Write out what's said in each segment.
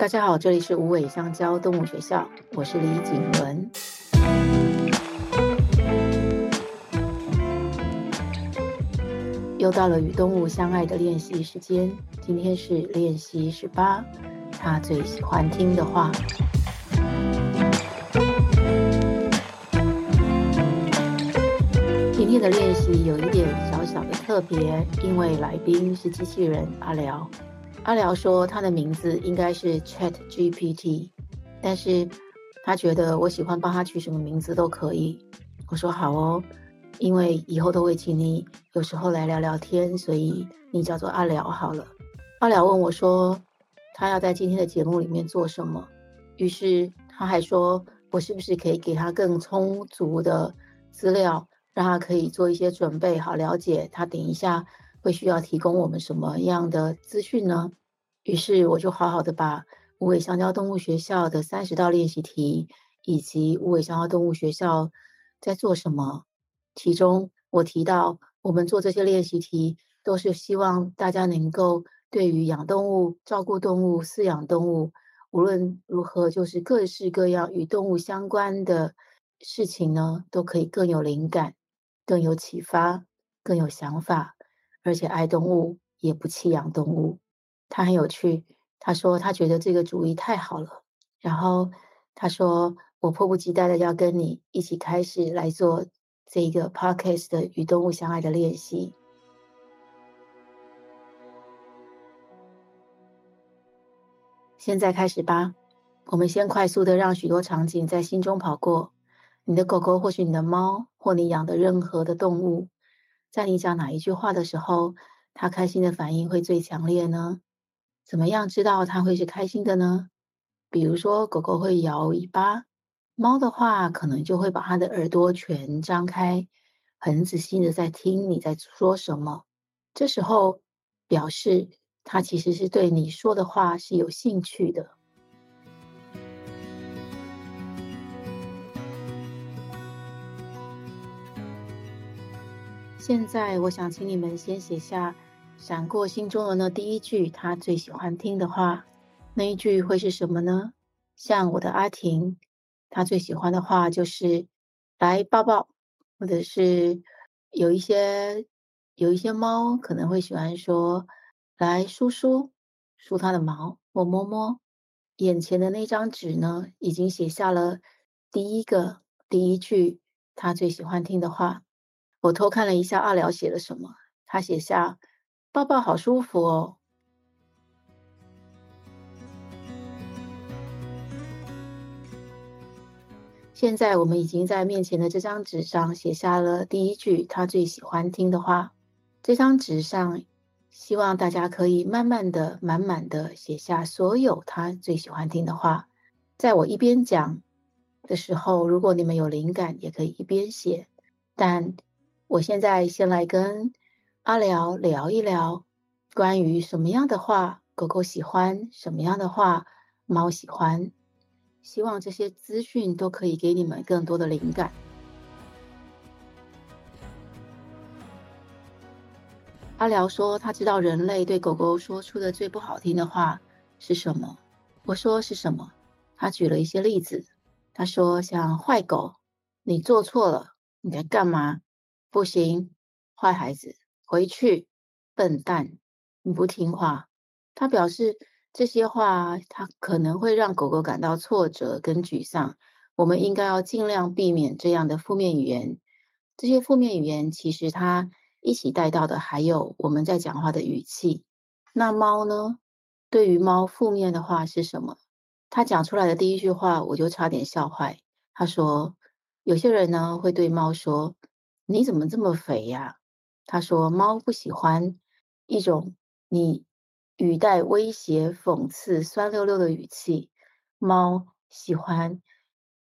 大家好，这里是无尾香蕉动物学校，我是李景伦。又到了与动物相爱的练习时间，今天是练习十八，他最喜欢听的话。今天的练习有一点小小的特别，因为来宾是机器人阿辽。阿辽说他的名字应该是 Chat GPT，但是他觉得我喜欢帮他取什么名字都可以。我说好哦，因为以后都会请你有时候来聊聊天，所以你叫做阿辽好了。阿辽问我说他要在今天的节目里面做什么，于是他还说我是不是可以给他更充足的资料，让他可以做一些准备，好了解他等一下会需要提供我们什么样的资讯呢？于是我就好好的把无尾香蕉动物学校的三十道练习题，以及无尾香蕉动物学校在做什么，其中我提到，我们做这些练习题，都是希望大家能够对于养动物、照顾动物、饲养动物，无论如何，就是各式各样与动物相关的事情呢，都可以更有灵感、更有启发、更有想法，而且爱动物，也不弃养动物。他很有趣，他说他觉得这个主意太好了，然后他说我迫不及待的要跟你一起开始来做这个 podcast 的与动物相爱的练习。现在开始吧，我们先快速的让许多场景在心中跑过。你的狗狗或许你的猫，或你养的任何的动物，在你讲哪一句话的时候，它开心的反应会最强烈呢？怎么样知道它会是开心的呢？比如说，狗狗会摇尾巴，猫的话可能就会把它的耳朵全张开，很仔细的在听你在说什么。这时候表示它其实是对你说的话是有兴趣的。现在，我想请你们先写下。闪过心中的那第一句，他最喜欢听的话，那一句会是什么呢？像我的阿婷，他最喜欢的话就是“来抱抱”，或者是有一些有一些猫可能会喜欢说“来梳梳梳它的毛，我摸摸”。眼前的那张纸呢，已经写下了第一个第一句他最喜欢听的话。我偷看了一下阿辽写了什么，他写下。抱抱好舒服哦。现在我们已经在面前的这张纸上写下了第一句他最喜欢听的话。这张纸上，希望大家可以慢慢的、满满的写下所有他最喜欢听的话。在我一边讲的时候，如果你们有灵感，也可以一边写。但我现在先来跟。阿辽聊一聊关于什么样的话狗狗喜欢，什么样的话猫喜欢。希望这些资讯都可以给你们更多的灵感。阿辽说他知道人类对狗狗说出的最不好听的话是什么。我说是什么？他举了一些例子。他说像坏狗，你做错了，你在干嘛？不行，坏孩子。回去，笨蛋！你不听话。他表示这些话，他可能会让狗狗感到挫折跟沮丧。我们应该要尽量避免这样的负面语言。这些负面语言其实他一起带到的还有我们在讲话的语气。那猫呢？对于猫，负面的话是什么？他讲出来的第一句话，我就差点笑坏。他说：“有些人呢会对猫说，你怎么这么肥呀？”他说：“猫不喜欢一种你语带威胁、讽刺、酸溜溜的语气。猫喜欢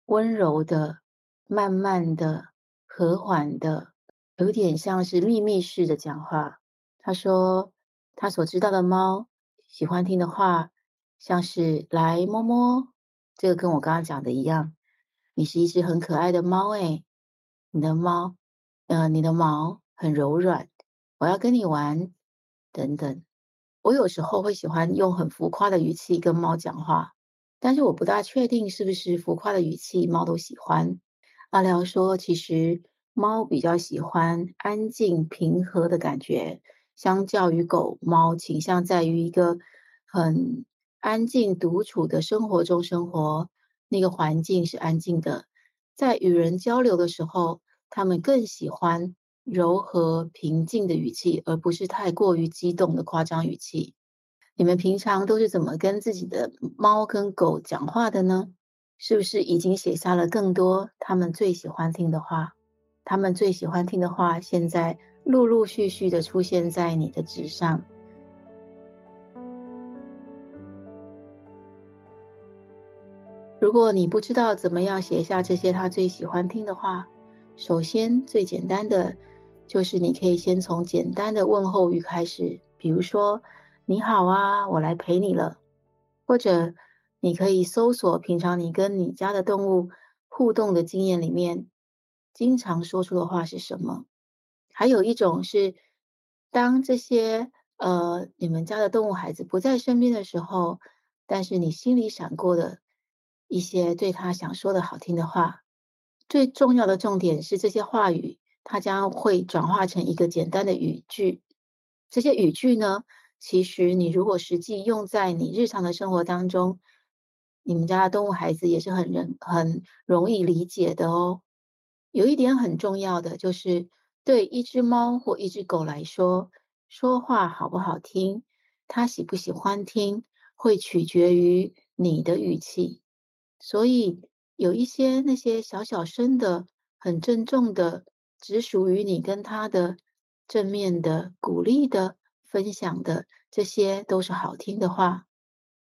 温柔的、慢慢的、和缓的，有点像是秘密式的讲话。”他说：“他所知道的猫喜欢听的话，像是来摸摸。这个跟我刚刚讲的一样。你是一只很可爱的猫，诶，你的猫，呃，你的毛。”很柔软，我要跟你玩，等等。我有时候会喜欢用很浮夸的语气跟猫讲话，但是我不大确定是不是浮夸的语气猫都喜欢。阿辽说，其实猫比较喜欢安静平和的感觉，相较于狗，猫倾向在于一个很安静独处的生活中生活，那个环境是安静的，在与人交流的时候，他们更喜欢。柔和平静的语气，而不是太过于激动的夸张语气。你们平常都是怎么跟自己的猫跟狗讲话的呢？是不是已经写下了更多他们最喜欢听的话？他们最喜欢听的话，现在陆陆续续的出现在你的纸上。如果你不知道怎么样写下这些他最喜欢听的话，首先最简单的。就是你可以先从简单的问候语开始，比如说“你好啊，我来陪你了”，或者你可以搜索平常你跟你家的动物互动的经验里面，经常说出的话是什么。还有一种是，当这些呃你们家的动物孩子不在身边的时候，但是你心里闪过的一些对他想说的好听的话。最重要的重点是这些话语。它将会转化成一个简单的语句。这些语句呢，其实你如果实际用在你日常的生活当中，你们家的动物孩子也是很人很容易理解的哦。有一点很重要的就是，对一只猫或一只狗来说，说话好不好听，它喜不喜欢听，会取决于你的语气。所以有一些那些小小声的、很郑重的。只属于你跟他的正面的、鼓励的、分享的，这些都是好听的话，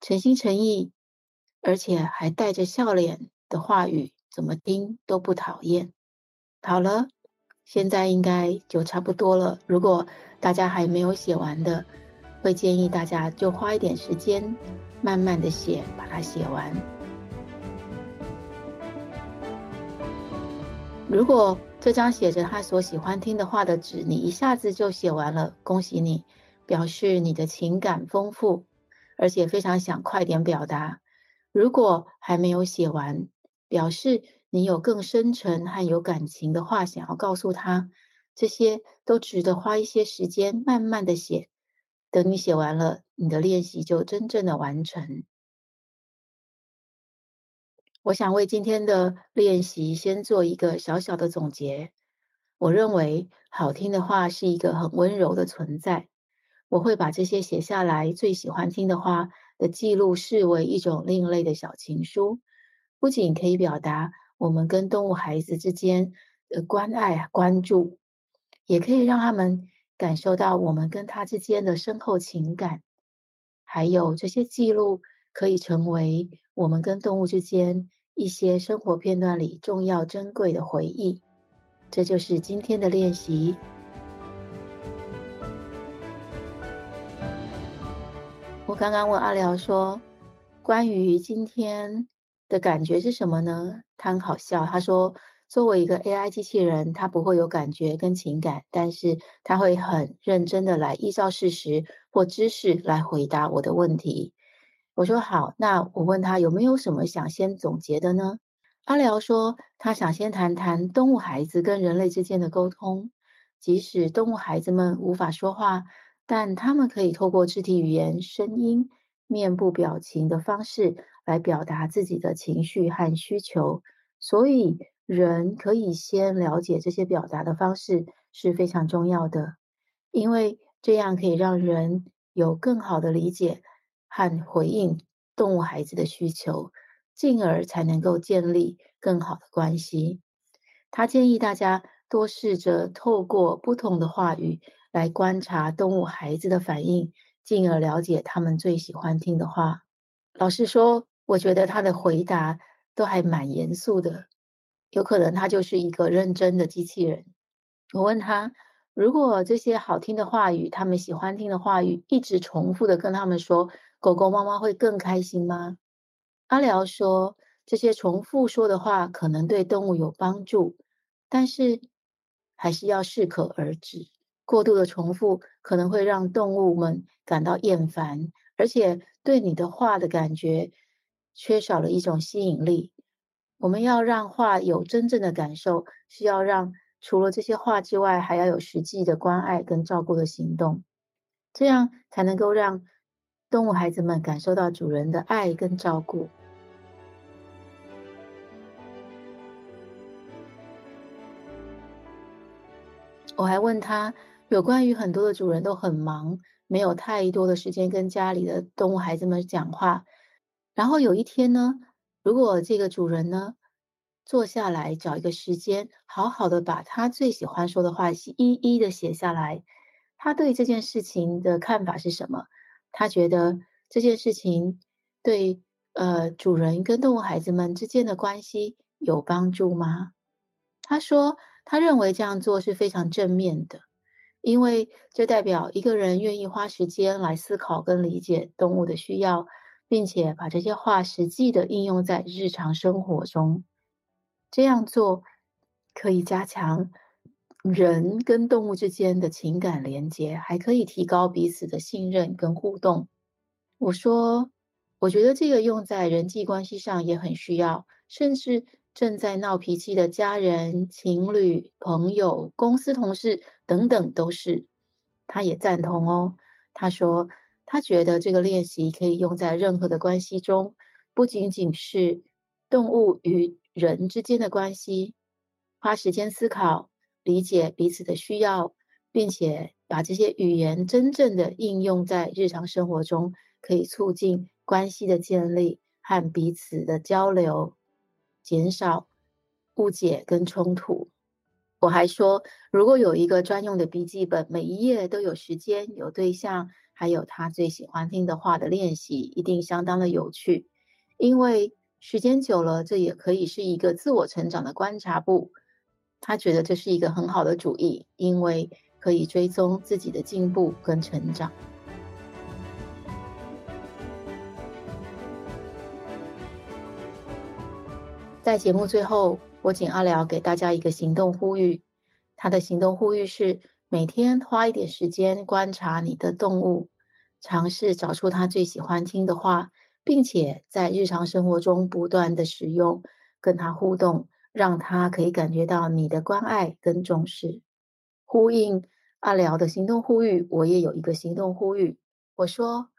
诚心诚意，而且还带着笑脸的话语，怎么听都不讨厌。好了，现在应该就差不多了。如果大家还没有写完的，会建议大家就花一点时间，慢慢的写，把它写完。如果这张写着他所喜欢听的话的纸，你一下子就写完了，恭喜你，表示你的情感丰富，而且非常想快点表达。如果还没有写完，表示你有更深沉和有感情的话想要告诉他，这些都值得花一些时间慢慢的写。等你写完了，你的练习就真正的完成。我想为今天的练习先做一个小小的总结。我认为好听的话是一个很温柔的存在。我会把这些写下来最喜欢听的话的记录视为一种另类的小情书，不仅可以表达我们跟动物孩子之间的关爱关注，也可以让他们感受到我们跟他之间的深厚情感。还有这些记录可以成为我们跟动物之间一些生活片段里重要珍贵的回忆，这就是今天的练习。我刚刚问阿廖说，关于今天的感觉是什么呢？他很好笑，他说，作为一个 AI 机器人，他不会有感觉跟情感，但是他会很认真的来依照事实或知识来回答我的问题。我说好，那我问他有没有什么想先总结的呢？阿廖说他想先谈谈动物孩子跟人类之间的沟通，即使动物孩子们无法说话，但他们可以透过肢体语言、声音、面部表情的方式来表达自己的情绪和需求，所以人可以先了解这些表达的方式是非常重要的，因为这样可以让人有更好的理解。和回应动物孩子的需求，进而才能够建立更好的关系。他建议大家多试着透过不同的话语来观察动物孩子的反应，进而了解他们最喜欢听的话。老实说，我觉得他的回答都还蛮严肃的，有可能他就是一个认真的机器人。我问他，如果这些好听的话语，他们喜欢听的话语，一直重复的跟他们说。狗狗、妈妈会更开心吗？阿廖说，这些重复说的话可能对动物有帮助，但是还是要适可而止。过度的重复可能会让动物们感到厌烦，而且对你的话的感觉缺少了一种吸引力。我们要让话有真正的感受，是要让除了这些话之外，还要有实际的关爱跟照顾的行动，这样才能够让动物孩子们感受到主人的爱跟照顾。我还问他，有关于很多的主人都很忙，没有太多的时间跟家里的动物孩子们讲话。然后有一天呢，如果这个主人呢，坐下来找一个时间，好好的把他最喜欢说的话一一的写下来，他对这件事情的看法是什么？他觉得这件事情对呃主人跟动物孩子们之间的关系有帮助吗？他说。他认为这样做是非常正面的，因为这代表一个人愿意花时间来思考跟理解动物的需要，并且把这些话实际的应用在日常生活中。这样做可以加强人跟动物之间的情感连接，还可以提高彼此的信任跟互动。我说，我觉得这个用在人际关系上也很需要，甚至。正在闹脾气的家人、情侣、朋友、公司同事等等，都是。他也赞同哦。他说，他觉得这个练习可以用在任何的关系中，不仅仅是动物与人之间的关系。花时间思考、理解彼此的需要，并且把这些语言真正的应用在日常生活中，可以促进关系的建立和彼此的交流。减少误解跟冲突。我还说，如果有一个专用的笔记本，每一页都有时间、有对象，还有他最喜欢听的话的练习，一定相当的有趣。因为时间久了，这也可以是一个自我成长的观察簿。他觉得这是一个很好的主意，因为可以追踪自己的进步跟成长。在节目最后，我请阿寮给大家一个行动呼吁。他的行动呼吁是：每天花一点时间观察你的动物，尝试找出他最喜欢听的话，并且在日常生活中不断的使用，跟他互动，让他可以感觉到你的关爱跟重视。呼应阿廖的行动呼吁，我也有一个行动呼吁。我说，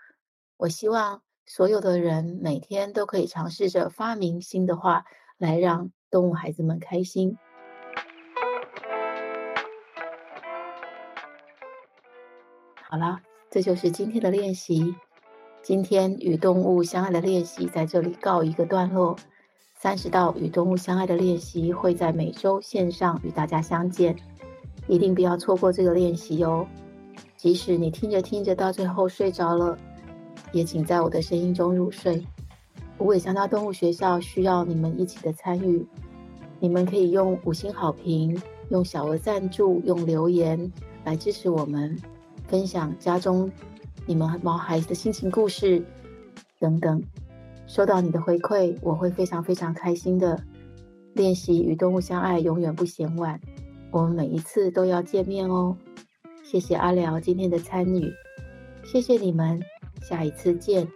我希望所有的人每天都可以尝试着发明新的话。来让动物孩子们开心。好了，这就是今天的练习。今天与动物相爱的练习在这里告一个段落。三十道与动物相爱的练习会在每周线上与大家相见，一定不要错过这个练习哦。即使你听着听着到最后睡着了，也请在我的声音中入睡。无尾香蕉动物学校需要你们一起的参与，你们可以用五星好评、用小额赞助、用留言来支持我们，分享家中你们毛孩子的心情故事等等。收到你的回馈，我会非常非常开心的。练习与动物相爱，永远不嫌晚。我们每一次都要见面哦。谢谢阿辽今天的参与，谢谢你们，下一次见。